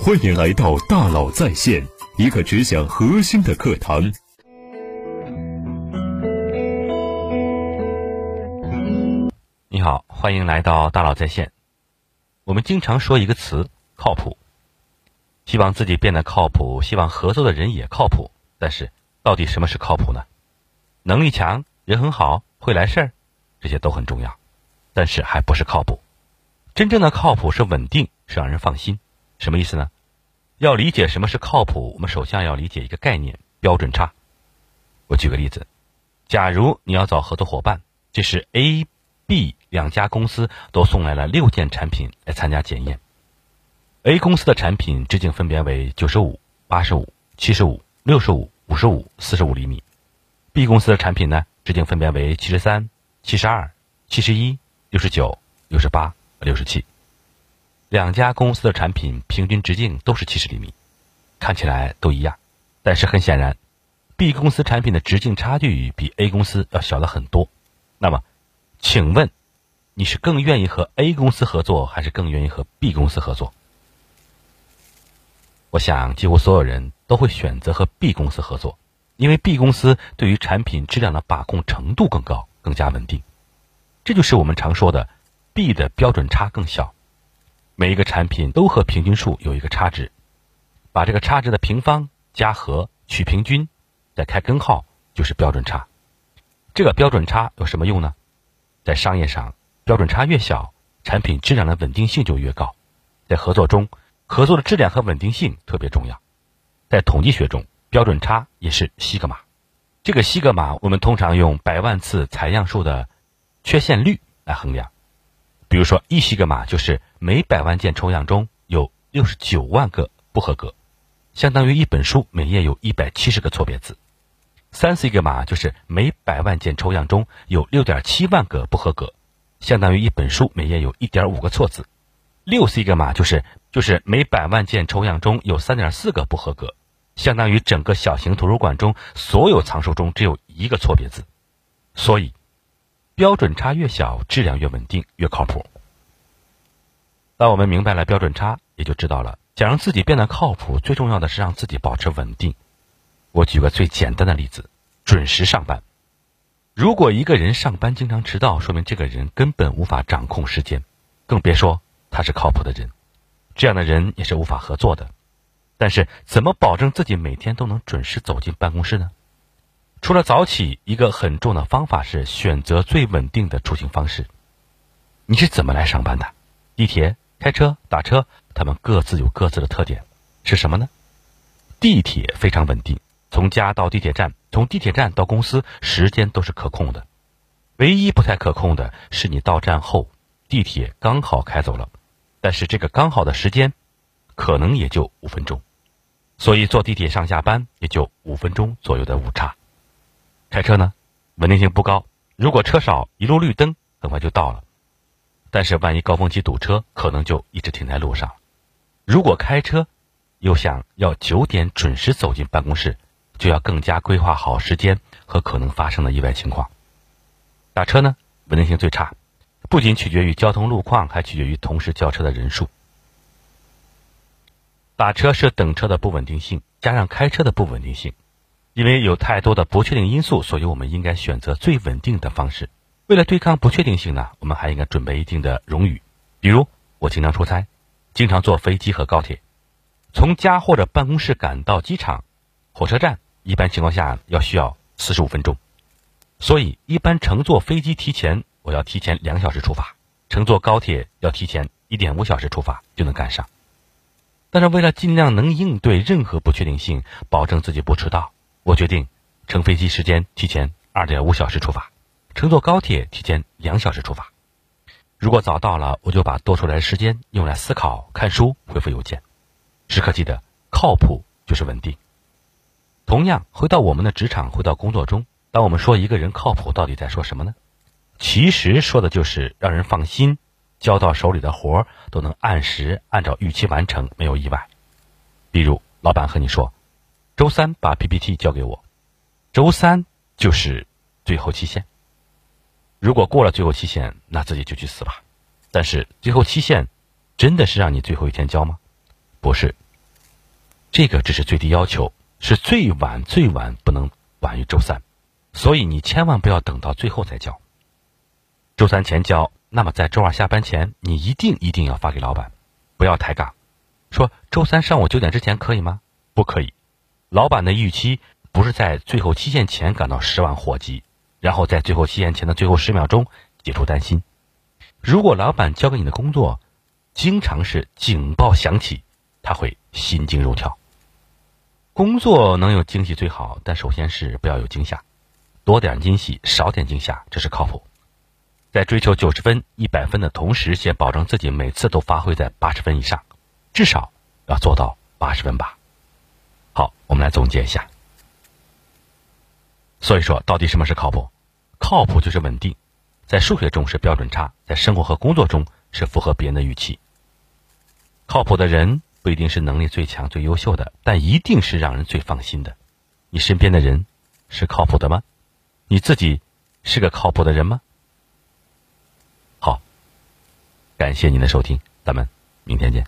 欢迎来到大佬在线，一个只讲核心的课堂。你好，欢迎来到大佬在线。我们经常说一个词“靠谱”，希望自己变得靠谱，希望合作的人也靠谱。但是，到底什么是靠谱呢？能力强，人很好，会来事儿，这些都很重要，但是还不是靠谱。真正的靠谱是稳定，是让人放心。什么意思呢？要理解什么是靠谱，我们首先要理解一个概念——标准差。我举个例子：假如你要找合作伙伴，这是 A、B 两家公司都送来了六件产品来参加检验。A 公司的产品直径分别为九十五、八十五、七十五、六十五、五十五、四十五厘米；B 公司的产品呢，直径分别为七十三、七十二、七十一、六十九、六十八。六十七，两家公司的产品平均直径都是七十厘米，看起来都一样，但是很显然，B 公司产品的直径差距比 A 公司要小了很多。那么，请问你是更愿意和 A 公司合作，还是更愿意和 B 公司合作？我想，几乎所有人都会选择和 B 公司合作，因为 B 公司对于产品质量的把控程度更高，更加稳定。这就是我们常说的。B 的标准差更小，每一个产品都和平均数有一个差值，把这个差值的平方加和取平均，再开根号就是标准差。这个标准差有什么用呢？在商业上，标准差越小，产品质量的稳定性就越高。在合作中，合作的质量和稳定性特别重要。在统计学中，标准差也是西格玛。这个西格玛我们通常用百万次采样数的缺陷率来衡量。比如说，一西格玛就是每百万件抽样中有六十九万个不合格，相当于一本书每页有一百七十个错别字；三西格玛就是每百万件抽样中有六点七万个不合格，相当于一本书每页有一点五个错字；六西格玛就是就是每百万件抽样中有三点四个不合格，相当于整个小型图书馆中所有藏书中只有一个错别字。所以。标准差越小，质量越稳定，越靠谱。当我们明白了标准差，也就知道了，想让自己变得靠谱，最重要的是让自己保持稳定。我举个最简单的例子：准时上班。如果一个人上班经常迟到，说明这个人根本无法掌控时间，更别说他是靠谱的人。这样的人也是无法合作的。但是，怎么保证自己每天都能准时走进办公室呢？除了早起，一个很重要的方法是选择最稳定的出行方式。你是怎么来上班的？地铁、开车、打车，他们各自有各自的特点，是什么呢？地铁非常稳定，从家到地铁站，从地铁站到公司，时间都是可控的。唯一不太可控的是你到站后，地铁刚好开走了，但是这个刚好的时间，可能也就五分钟，所以坐地铁上下班也就五分钟左右的误差。开车呢，稳定性不高。如果车少，一路绿灯，很快就到了。但是万一高峰期堵车，可能就一直停在路上。如果开车，又想要九点准时走进办公室，就要更加规划好时间和可能发生的意外情况。打车呢，稳定性最差，不仅取决于交通路况，还取决于同时叫车的人数。打车是等车的不稳定性，加上开车的不稳定性。因为有太多的不确定因素，所以我们应该选择最稳定的方式。为了对抗不确定性呢，我们还应该准备一定的冗余。比如，我经常出差，经常坐飞机和高铁，从家或者办公室赶到机场、火车站，一般情况下要需要四十五分钟。所以，一般乘坐飞机提前，我要提前两小时出发；乘坐高铁要提前一点五小时出发，就能赶上。但是，为了尽量能应对任何不确定性，保证自己不迟到。我决定乘飞机时间提前二点五小时出发，乘坐高铁提前两小时出发。如果早到了，我就把多出来的时间用来思考、看书、回复邮件。时刻记得，靠谱就是稳定。同样，回到我们的职场，回到工作中，当我们说一个人靠谱，到底在说什么呢？其实说的就是让人放心，交到手里的活都能按时、按照预期完成，没有意外。比如，老板和你说。周三把 PPT 交给我，周三就是最后期限。如果过了最后期限，那自己就去死吧。但是最后期限真的是让你最后一天交吗？不是，这个只是最低要求，是最晚最晚不能晚于周三，所以你千万不要等到最后再交。周三前交，那么在周二下班前，你一定一定要发给老板，不要抬杠，说周三上午九点之前可以吗？不可以，老板的预期不是在最后期限前赶到十万火急，然后在最后期限前的最后十秒钟解除担心。如果老板交给你的工作，经常是警报响起，他会心惊肉跳。工作能有惊喜最好，但首先是不要有惊吓，多点惊喜，少点惊吓，这是靠谱。在追求九十分、一百分的同时，先保证自己每次都发挥在八十分以上，至少要做到八十分吧。好，我们来总结一下。所以说，到底什么是靠谱？靠谱就是稳定，在数学中是标准差，在生活和工作中是符合别人的预期。靠谱的人不一定是能力最强、最优秀的，但一定是让人最放心的。你身边的人是靠谱的吗？你自己是个靠谱的人吗？好，感谢您的收听，咱们明天见。